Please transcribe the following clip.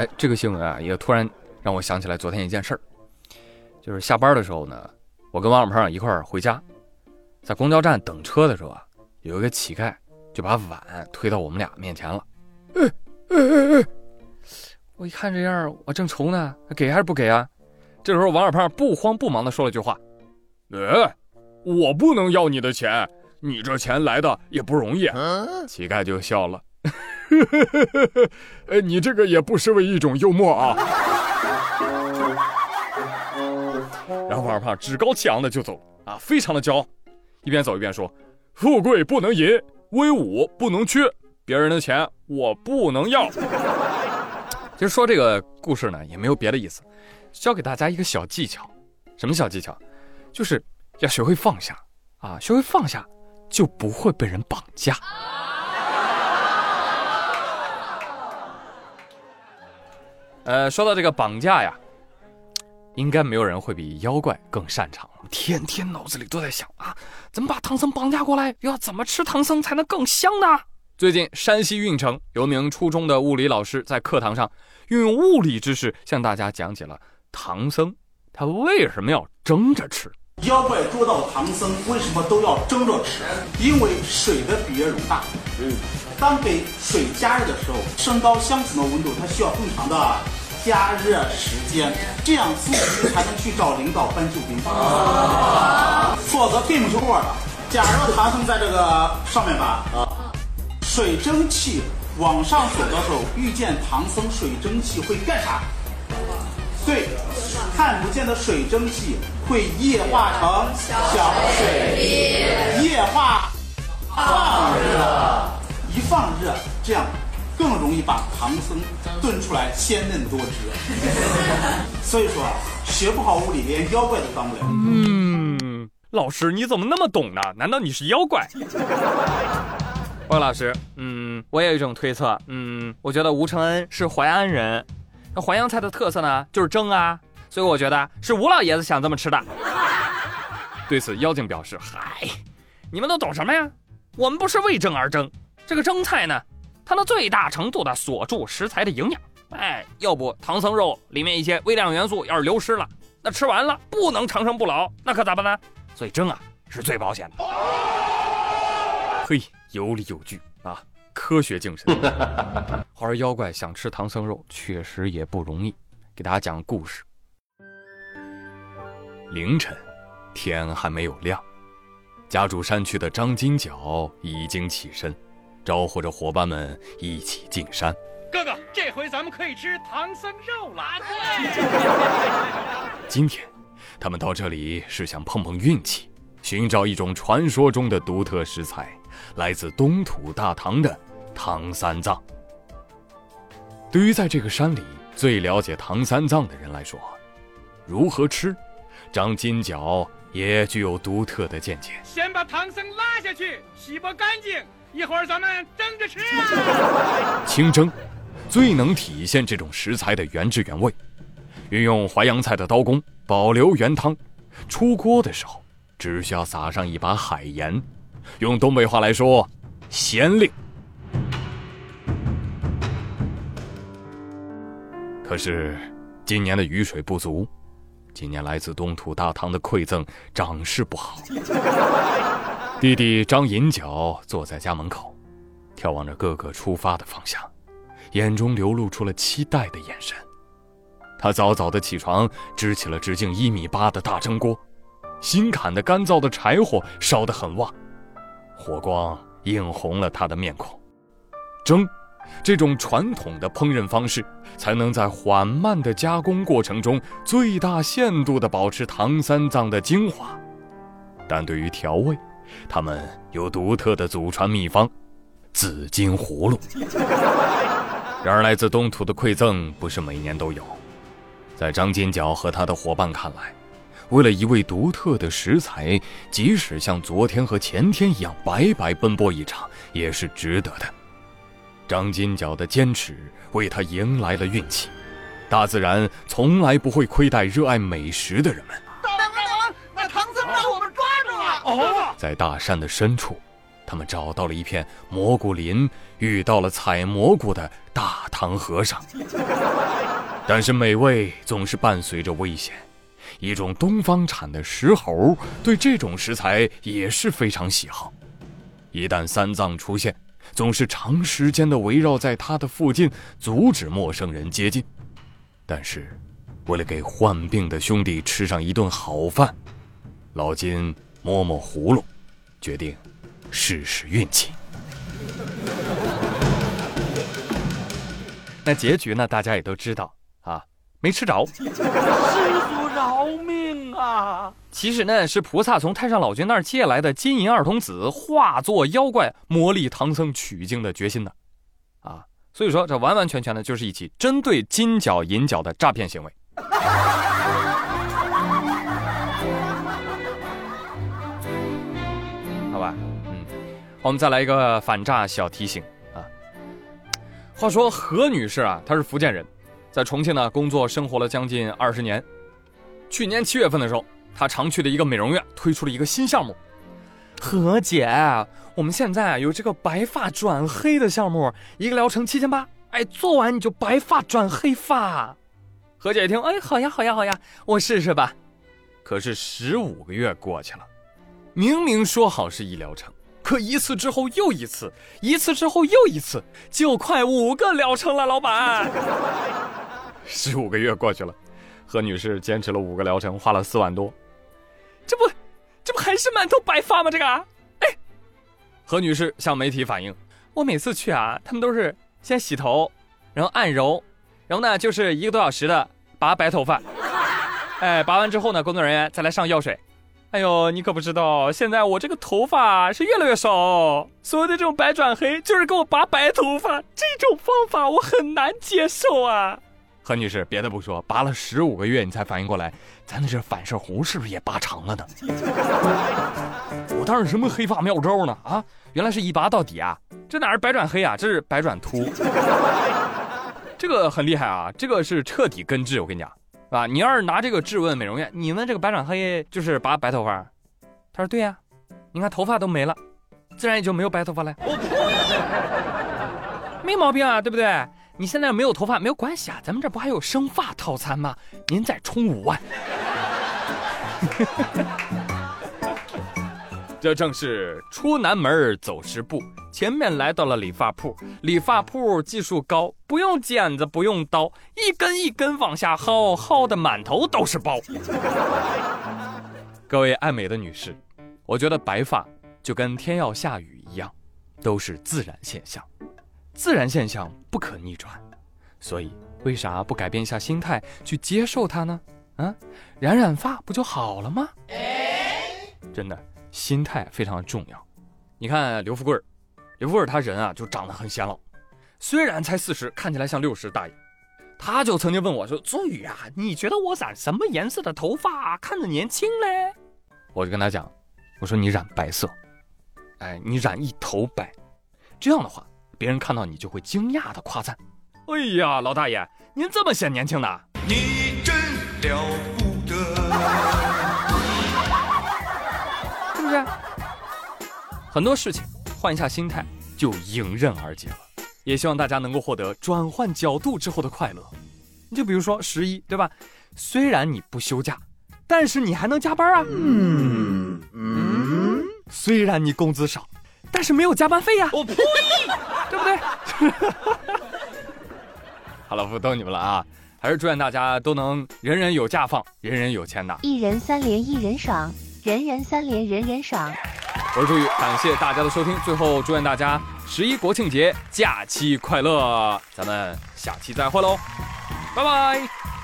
哎，这个新闻啊，也突然让我想起来昨天一件事儿，就是下班的时候呢，我跟王小胖一块儿回家，在公交站等车的时候啊，有一个乞丐就把碗推到我们俩面前了。哎哎哎哎！我一看这样，我正愁呢，给还是不给啊？这时候王小胖不慌不忙的说了句话：“哎，我不能要你的钱，你这钱来的也不容易。”乞丐就笑了。哎，你这个也不失为一种幽默啊！然后王二胖趾高气昂的就走啊，非常的骄傲，一边走一边说：“富贵不能淫，威武不能屈，别人的钱我不能要。”其实说这个故事呢，也没有别的意思，教给大家一个小技巧。什么小技巧？就是要学会放下啊，学会放下，就不会被人绑架。呃，说到这个绑架呀，应该没有人会比妖怪更擅长。天天脑子里都在想啊，怎么把唐僧绑架过来？要怎么吃唐僧才能更香呢？最近，山西运城有名初中的物理老师在课堂上运用物理知识向大家讲解了唐僧他为什么要蒸着吃。妖怪捉到唐僧为什么都要蒸着吃？因为水的比热容大。嗯。当给水加热的时候，升高相同的温度，它需要更长的加热时间，这样苏皮才能去找领导搬救兵。否则拼不出货的。假如唐僧在这个上面吧，啊，水蒸气往上走的时候，遇见唐僧，水蒸气会干啥？对，看不见的水蒸气会液化成小水滴，液化放热。一放热，这样更容易把唐僧炖出来鲜嫩多汁。所以说，学不好物理，连妖怪都当不了。嗯，老师你怎么那么懂呢？难道你是妖怪？汪老师，嗯，我有一种推测，嗯，我觉得吴承恩是淮安人，淮扬菜的特色呢就是蒸啊，所以我觉得是吴老爷子想这么吃的。对此，妖精表示：嗨，你们都懂什么呀？我们不是为蒸而蒸。这个蒸菜呢，它能最大程度的锁住食材的营养。哎，要不唐僧肉里面一些微量元素要是流失了，那吃完了不能长生不老，那可咋办呢？所以蒸啊是最保险的。嘿，有理有据啊，科学精神。花儿妖怪想吃唐僧肉，确实也不容易。给大家讲个故事。凌晨，天还没有亮，家住山区的张金角已经起身。招呼着伙伴们一起进山。哥哥，这回咱们可以吃唐僧肉了。今天，他们到这里是想碰碰运气，寻找一种传说中的独特食材，来自东土大唐的唐三藏。对于在这个山里最了解唐三藏的人来说，如何吃，张金角也具有独特的见解。先把唐僧拉下去，洗不干净。一会儿咱们蒸着吃啊！清蒸，最能体现这种食材的原汁原味。运用淮扬菜的刀工，保留原汤。出锅的时候，只需要撒上一把海盐。用东北话来说，咸令。可是，今年的雨水不足，今年来自东土大唐的馈赠长势不好。弟弟张银角坐在家门口，眺望着哥哥出发的方向，眼中流露出了期待的眼神。他早早的起床，支起了直径一米八的大蒸锅，新砍的干燥的柴火烧得很旺，火光映红了他的面孔。蒸，这种传统的烹饪方式，才能在缓慢的加工过程中，最大限度地保持唐三藏的精华。但对于调味，他们有独特的祖传秘方——紫金葫芦。然而，来自东土的馈赠不是每年都有。在张金角和他的伙伴看来，为了一味独特的食材，即使像昨天和前天一样白白奔波一场，也是值得的。张金角的坚持为他迎来了运气。大自然从来不会亏待热爱美食的人们。大王，那唐僧让我们抓住了。哦在大山的深处，他们找到了一片蘑菇林，遇到了采蘑菇的大唐和尚。但是美味总是伴随着危险。一种东方产的石猴对这种食材也是非常喜好，一旦三藏出现，总是长时间的围绕在他的附近，阻止陌生人接近。但是，为了给患病的兄弟吃上一顿好饭，老金摸摸葫芦，决定试试运气。那结局呢？大家也都知道啊，没吃着。其实呢，是菩萨从太上老君那儿借来的金银二童子化作妖怪，磨砺唐僧取经的决心的，啊，所以说这完完全全的就是一起针对金角银角的诈骗行为。好吧，嗯，我们再来一个反诈小提醒啊。话说何女士啊，她是福建人，在重庆呢工作生活了将近二十年。去年七月份的时候，她常去的一个美容院推出了一个新项目。何姐，我们现在有这个白发转黑的项目，一个疗程七千八，哎，做完你就白发转黑发。何姐一听，哎，好呀，好呀，好呀，我试试吧。可是十五个月过去了，明明说好是一疗程。可一次之后又一次，一次之后又一次，就快五个疗程了，老板。十五个月过去了，何女士坚持了五个疗程，花了四万多。这不，这不还是满头白发吗？这个，哎，何女士向媒体反映，我每次去啊，他们都是先洗头，然后按揉，然后呢就是一个多小时的拔白头发。哎，拔完之后呢，工作人员再来上药水。哎呦，你可不知道，现在我这个头发是越来越少，所有的这种白转黑就是给我拔白头发，这种方法我很难接受啊。何女士，别的不说，拔了十五个月你才反应过来，咱的这反射弧是不是也拔长了呢？我当时什么黑发妙招呢？啊，原来是一拔到底啊！这哪是白转黑啊，这是白转秃。这个很厉害啊，这个是彻底根治，我跟你讲。啊，你要是拿这个质问美容院，你们这个白转黑就是拔白头发？他说对呀，你看头发都没了，自然也就没有白头发了。没毛病啊，对不对？你现在没有头发没有关系啊，咱们这不还有生发套餐吗？您再充五万。这正是出南门走十步，前面来到了理发铺。理发铺技术高，不用剪子，不用刀，一根一根往下薅，薅的满头都是包。各位爱美的女士，我觉得白发就跟天要下雨一样，都是自然现象，自然现象不可逆转，所以为啥不改变一下心态去接受它呢？啊，染染发不就好了吗？真的。心态非常重要。你看刘富贵刘富贵他人啊就长得很显老，虽然才四十，看起来像六十大爷。他就曾经问我说：“宗宇啊，你觉得我染什么颜色的头发看着年轻嘞？”我就跟他讲：“我说你染白色，哎，你染一头白，这样的话，别人看到你就会惊讶的夸赞。哎呀，老大爷，您这么显年轻呢？你真了不得。”是不是？很多事情换一下心态就迎刃而解了。也希望大家能够获得转换角度之后的快乐。你就比如说十一，对吧？虽然你不休假，但是你还能加班啊。嗯嗯。虽然你工资少，但是没有加班费呀。我呸！对不对？好了，不逗你们了啊！还是祝愿大家都能人人有假放，人人有钱拿。一人三连，一人爽。人人三连，人人爽。我是朱宇，感谢大家的收听。最后，祝愿大家十一国庆节假期快乐！咱们下期再会喽，拜拜。